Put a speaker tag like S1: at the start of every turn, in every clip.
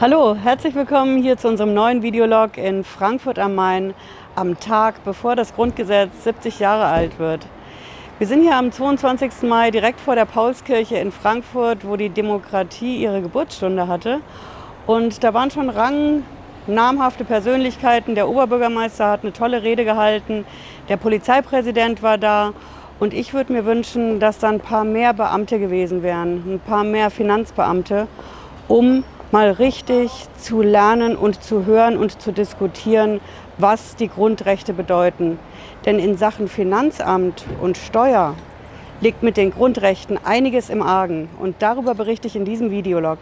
S1: Hallo, herzlich willkommen hier zu unserem neuen Videolog in Frankfurt am Main am Tag, bevor das Grundgesetz 70 Jahre alt wird. Wir sind hier am 22. Mai direkt vor der Paulskirche in Frankfurt, wo die Demokratie ihre Geburtsstunde hatte. Und da waren schon rang namhafte Persönlichkeiten. Der Oberbürgermeister hat eine tolle Rede gehalten, der Polizeipräsident war da. Und ich würde mir wünschen, dass da ein paar mehr Beamte gewesen wären, ein paar mehr Finanzbeamte, um mal richtig zu lernen und zu hören und zu diskutieren, was die Grundrechte bedeuten. Denn in Sachen Finanzamt und Steuer liegt mit den Grundrechten einiges im Argen. Und darüber berichte ich in diesem Videolog.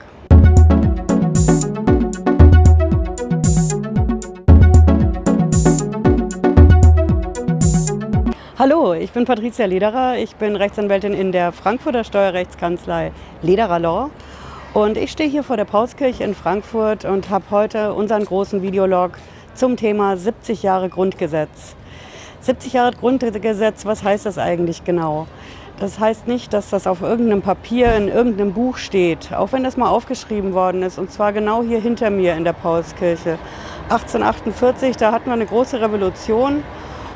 S1: Hallo, ich bin Patricia Lederer. Ich bin Rechtsanwältin in der Frankfurter Steuerrechtskanzlei Lederer Law und ich stehe hier vor der Pauskirche in Frankfurt und habe heute unseren großen Videolog zum Thema 70 Jahre Grundgesetz. 70 Jahre Grundgesetz, was heißt das eigentlich genau? Das heißt nicht, dass das auf irgendeinem Papier in irgendeinem Buch steht, auch wenn das mal aufgeschrieben worden ist, und zwar genau hier hinter mir in der Paulskirche. 1848, da hatten wir eine große Revolution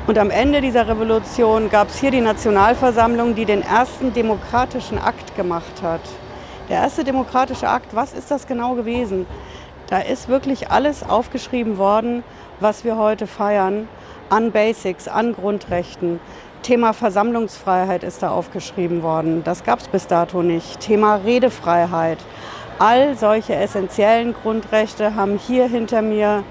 S1: und am Ende dieser Revolution gab es hier die Nationalversammlung, die den ersten demokratischen Akt gemacht hat. Der erste demokratische Akt, was ist das genau gewesen? Da ist wirklich alles aufgeschrieben worden, was wir heute feiern, an Basics, an Grundrechten. Thema Versammlungsfreiheit ist da aufgeschrieben worden. Das gab es bis dato nicht. Thema Redefreiheit. All solche essentiellen Grundrechte haben hier hinter mir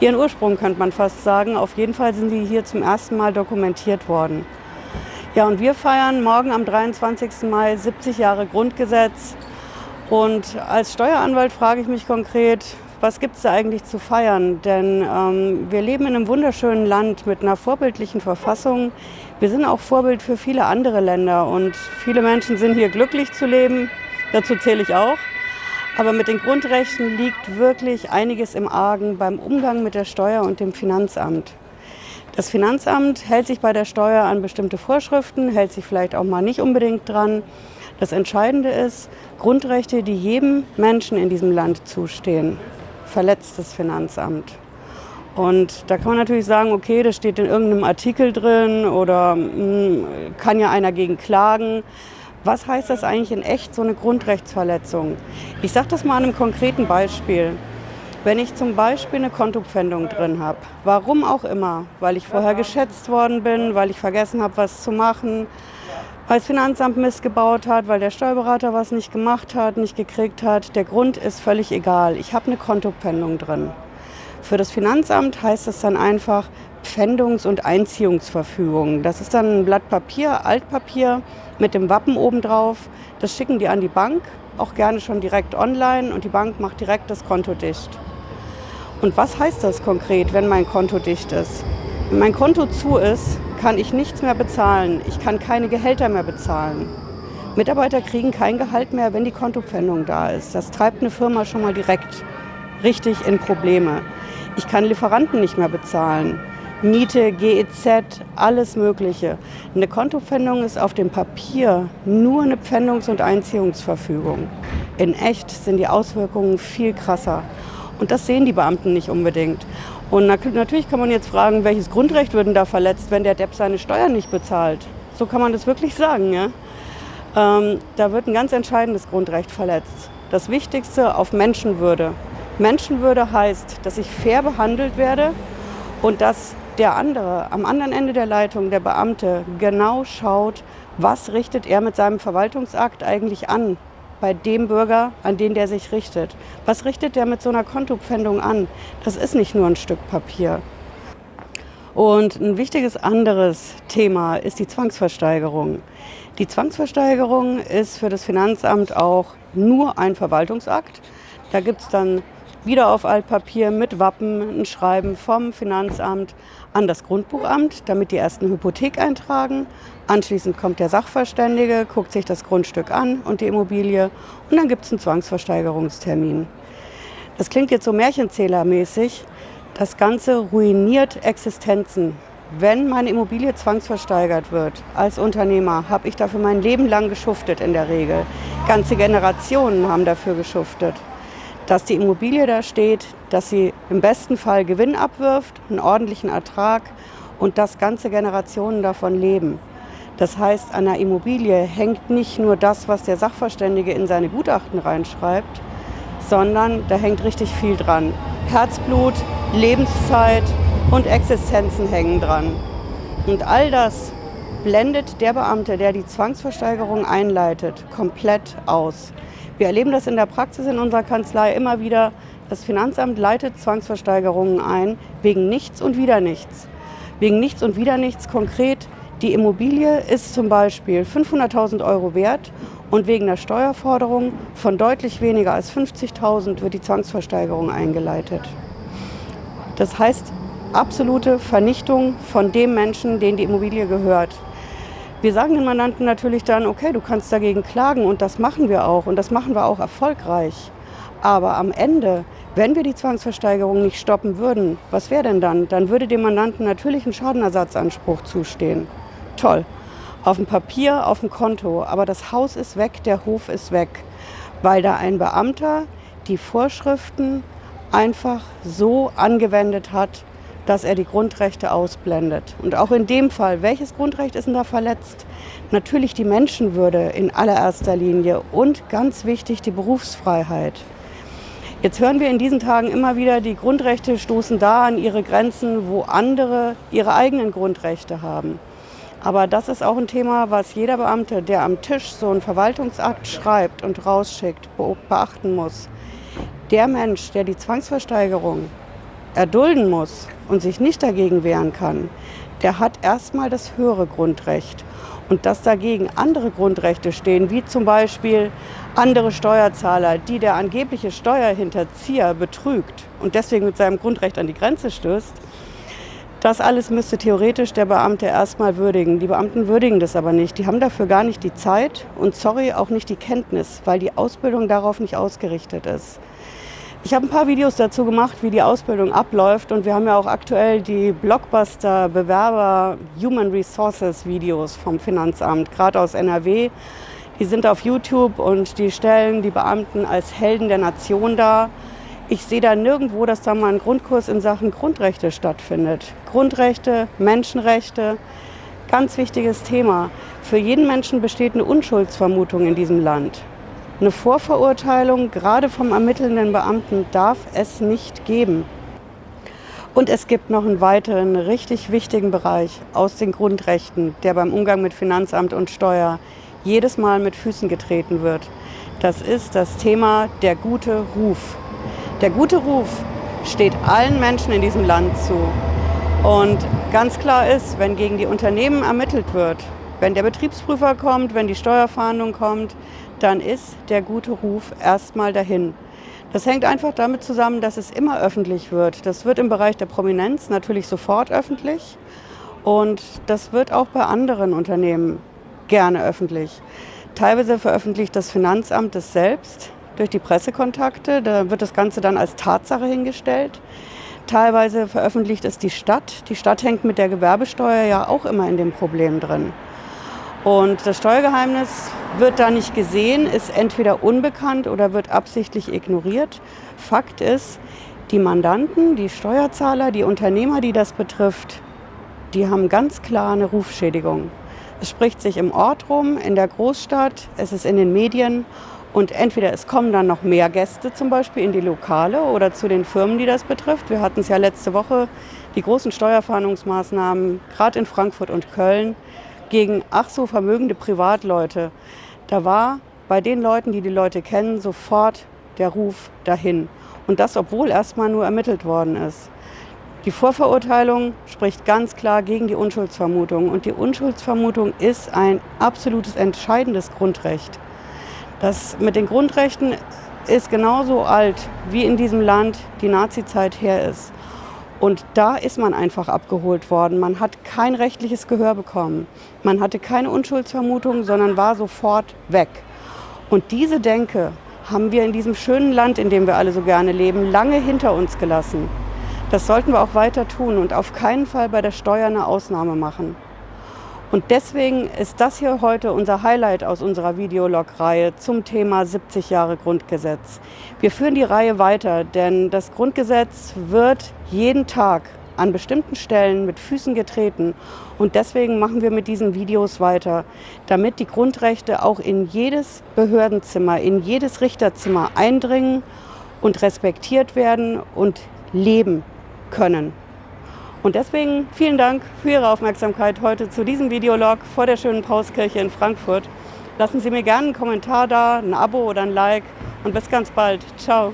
S1: ihren Ursprung, könnte man fast sagen. Auf jeden Fall sind sie hier zum ersten Mal dokumentiert worden. Ja, und wir feiern morgen am 23. Mai 70 Jahre Grundgesetz. Und als Steueranwalt frage ich mich konkret, was gibt es da eigentlich zu feiern? Denn ähm, wir leben in einem wunderschönen Land mit einer vorbildlichen Verfassung. Wir sind auch Vorbild für viele andere Länder und viele Menschen sind hier glücklich zu leben. Dazu zähle ich auch. Aber mit den Grundrechten liegt wirklich einiges im Argen beim Umgang mit der Steuer und dem Finanzamt. Das Finanzamt hält sich bei der Steuer an bestimmte Vorschriften, hält sich vielleicht auch mal nicht unbedingt dran. Das Entscheidende ist, Grundrechte, die jedem Menschen in diesem Land zustehen, verletzt das Finanzamt. Und da kann man natürlich sagen, okay, das steht in irgendeinem Artikel drin oder mh, hm, kann ja einer gegen klagen. Was heißt das eigentlich in echt, so eine Grundrechtsverletzung? Ich sage das mal an einem konkreten Beispiel. Wenn ich zum Beispiel eine Kontopfändung drin habe, warum auch immer, weil ich vorher geschätzt worden bin, weil ich vergessen habe, was zu machen, weil das Finanzamt missgebaut hat, weil der Steuerberater was nicht gemacht hat, nicht gekriegt hat. Der Grund ist völlig egal. Ich habe eine Kontopfändung drin. Für das Finanzamt heißt das dann einfach Pfändungs- und Einziehungsverfügung. Das ist dann ein Blatt Papier, Altpapier mit dem Wappen obendrauf. Das schicken die an die Bank, auch gerne schon direkt online und die Bank macht direkt das Konto dicht. Und was heißt das konkret, wenn mein Konto dicht ist? Wenn mein Konto zu ist, kann ich nichts mehr bezahlen. Ich kann keine Gehälter mehr bezahlen. Mitarbeiter kriegen kein Gehalt mehr, wenn die Kontopfändung da ist. Das treibt eine Firma schon mal direkt richtig in Probleme. Ich kann Lieferanten nicht mehr bezahlen. Miete, GEZ, alles Mögliche. Eine Kontopfändung ist auf dem Papier nur eine Pfändungs- und Einziehungsverfügung. In echt sind die Auswirkungen viel krasser. Und das sehen die Beamten nicht unbedingt. Und natürlich kann man jetzt fragen, welches Grundrecht wird denn da verletzt, wenn der Depp seine Steuern nicht bezahlt? So kann man das wirklich sagen. Ja? Ähm, da wird ein ganz entscheidendes Grundrecht verletzt. Das Wichtigste auf Menschenwürde. Menschenwürde heißt, dass ich fair behandelt werde und dass der andere, am anderen Ende der Leitung, der Beamte, genau schaut, was richtet er mit seinem Verwaltungsakt eigentlich an bei dem Bürger, an den der sich richtet. Was richtet der mit so einer Kontopfändung an? Das ist nicht nur ein Stück Papier. Und ein wichtiges anderes Thema ist die Zwangsversteigerung. Die Zwangsversteigerung ist für das Finanzamt auch nur ein Verwaltungsakt. Da gibt es dann wieder auf Altpapier mit Wappen ein Schreiben vom Finanzamt an das Grundbuchamt, damit die ersten Hypothek eintragen. Anschließend kommt der Sachverständige, guckt sich das Grundstück an und die Immobilie und dann gibt es einen Zwangsversteigerungstermin. Das klingt jetzt so märchenzählermäßig. Das Ganze ruiniert Existenzen. Wenn meine Immobilie zwangsversteigert wird als Unternehmer, habe ich dafür mein Leben lang geschuftet in der Regel. Ganze Generationen haben dafür geschuftet. dass die Immobilie da steht, dass sie im besten Fall Gewinn abwirft, einen ordentlichen Ertrag und dass ganze Generationen davon leben. Das heißt, an der Immobilie hängt nicht nur das, was der Sachverständige in seine Gutachten reinschreibt, sondern da hängt richtig viel dran. Herzblut, Lebenszeit und Existenzen hängen dran. Und all das blendet der Beamte, der die Zwangsversteigerung einleitet, komplett aus. Wir erleben das in der Praxis in unserer Kanzlei immer wieder. Das Finanzamt leitet Zwangsversteigerungen ein wegen nichts und wieder nichts. Wegen nichts und wieder nichts konkret. Die Immobilie ist zum Beispiel 500.000 Euro wert und wegen der Steuerforderung von deutlich weniger als 50.000 wird die Zwangsversteigerung eingeleitet. Das heißt, absolute Vernichtung von dem Menschen, den die Immobilie gehört. Wir sagen den Mandanten natürlich dann, okay, du kannst dagegen klagen und das machen wir auch und das machen wir auch erfolgreich. Aber am Ende, wenn wir die Zwangsversteigerung nicht stoppen würden, was wäre denn dann? Dann würde dem Mandanten natürlich ein Schadenersatzanspruch zustehen. Toll. Auf dem Papier, auf dem Konto. Aber das Haus ist weg, der Hof ist weg. Weil da ein Beamter die Vorschriften einfach so angewendet hat, dass er die Grundrechte ausblendet. Und auch in dem Fall, welches Grundrecht ist denn da verletzt? Natürlich die Menschenwürde in allererster Linie und ganz wichtig die Berufsfreiheit. Jetzt hören wir in diesen Tagen immer wieder, die Grundrechte stoßen da an ihre Grenzen, wo andere ihre eigenen Grundrechte haben. Aber das ist auch ein Thema, was jeder Beamte, der am Tisch so einen Verwaltungsakt schreibt und rausschickt, beachten muss. Der Mensch, der die Zwangsversteigerung erdulden muss und sich nicht dagegen wehren kann, der hat erstmal das höhere Grundrecht. Und dass dagegen andere Grundrechte stehen, wie zum Beispiel andere Steuerzahler, die der angebliche Steuerhinterzieher betrügt und deswegen mit seinem Grundrecht an die Grenze stößt, das alles müsste theoretisch der Beamte erstmal würdigen. Die Beamten würdigen das aber nicht. Die haben dafür gar nicht die Zeit und sorry auch nicht die Kenntnis, weil die Ausbildung darauf nicht ausgerichtet ist. Ich habe ein paar Videos dazu gemacht, wie die Ausbildung abläuft und wir haben ja auch aktuell die Blockbuster Bewerber Human Resources Videos vom Finanzamt, gerade aus NRW. Die sind auf YouTube und die stellen die Beamten als Helden der Nation dar. Ich sehe da nirgendwo, dass da mal ein Grundkurs in Sachen Grundrechte stattfindet. Grundrechte, Menschenrechte, ganz wichtiges Thema. Für jeden Menschen besteht eine Unschuldsvermutung in diesem Land. Eine Vorverurteilung, gerade vom ermittelnden Beamten, darf es nicht geben. Und es gibt noch einen weiteren richtig wichtigen Bereich aus den Grundrechten, der beim Umgang mit Finanzamt und Steuer jedes Mal mit Füßen getreten wird. Das ist das Thema der gute Ruf. Der gute Ruf steht allen Menschen in diesem Land zu. Und ganz klar ist, wenn gegen die Unternehmen ermittelt wird, wenn der Betriebsprüfer kommt, wenn die Steuerfahndung kommt, dann ist der gute Ruf erstmal dahin. Das hängt einfach damit zusammen, dass es immer öffentlich wird. Das wird im Bereich der Prominenz natürlich sofort öffentlich und das wird auch bei anderen Unternehmen gerne öffentlich. Teilweise veröffentlicht das Finanzamt es selbst durch die Pressekontakte. Da wird das Ganze dann als Tatsache hingestellt. Teilweise veröffentlicht es die Stadt. Die Stadt hängt mit der Gewerbesteuer ja auch immer in dem Problem drin. Und das Steuergeheimnis wird da nicht gesehen, ist entweder unbekannt oder wird absichtlich ignoriert. Fakt ist, die Mandanten, die Steuerzahler, die Unternehmer, die das betrifft, die haben ganz klar eine Rufschädigung. Es spricht sich im Ort rum, in der Großstadt, es ist in den Medien und entweder es kommen dann noch mehr Gäste zum Beispiel in die Lokale oder zu den Firmen, die das betrifft. Wir hatten es ja letzte Woche, die großen Steuerfahndungsmaßnahmen, gerade in Frankfurt und Köln gegen ach so vermögende Privatleute. Da war bei den Leuten, die die Leute kennen, sofort der Ruf dahin. Und das, obwohl erstmal nur ermittelt worden ist. Die Vorverurteilung spricht ganz klar gegen die Unschuldsvermutung. Und die Unschuldsvermutung ist ein absolutes entscheidendes Grundrecht. Das mit den Grundrechten ist genauso alt, wie in diesem Land die Nazizeit her ist. Und da ist man einfach abgeholt worden. Man hat kein rechtliches Gehör bekommen. Man hatte keine Unschuldsvermutung, sondern war sofort weg. Und diese Denke haben wir in diesem schönen Land, in dem wir alle so gerne leben, lange hinter uns gelassen. Das sollten wir auch weiter tun und auf keinen Fall bei der Steuer eine Ausnahme machen. Und deswegen ist das hier heute unser Highlight aus unserer Videolog-Reihe zum Thema 70 Jahre Grundgesetz. Wir führen die Reihe weiter, denn das Grundgesetz wird jeden Tag an bestimmten Stellen mit Füßen getreten. Und deswegen machen wir mit diesen Videos weiter, damit die Grundrechte auch in jedes Behördenzimmer, in jedes Richterzimmer eindringen und respektiert werden und leben können. Und deswegen vielen Dank für Ihre Aufmerksamkeit heute zu diesem Videolog vor der schönen Pauskirche in Frankfurt. Lassen Sie mir gerne einen Kommentar da, ein Abo oder ein Like und bis ganz bald. Ciao.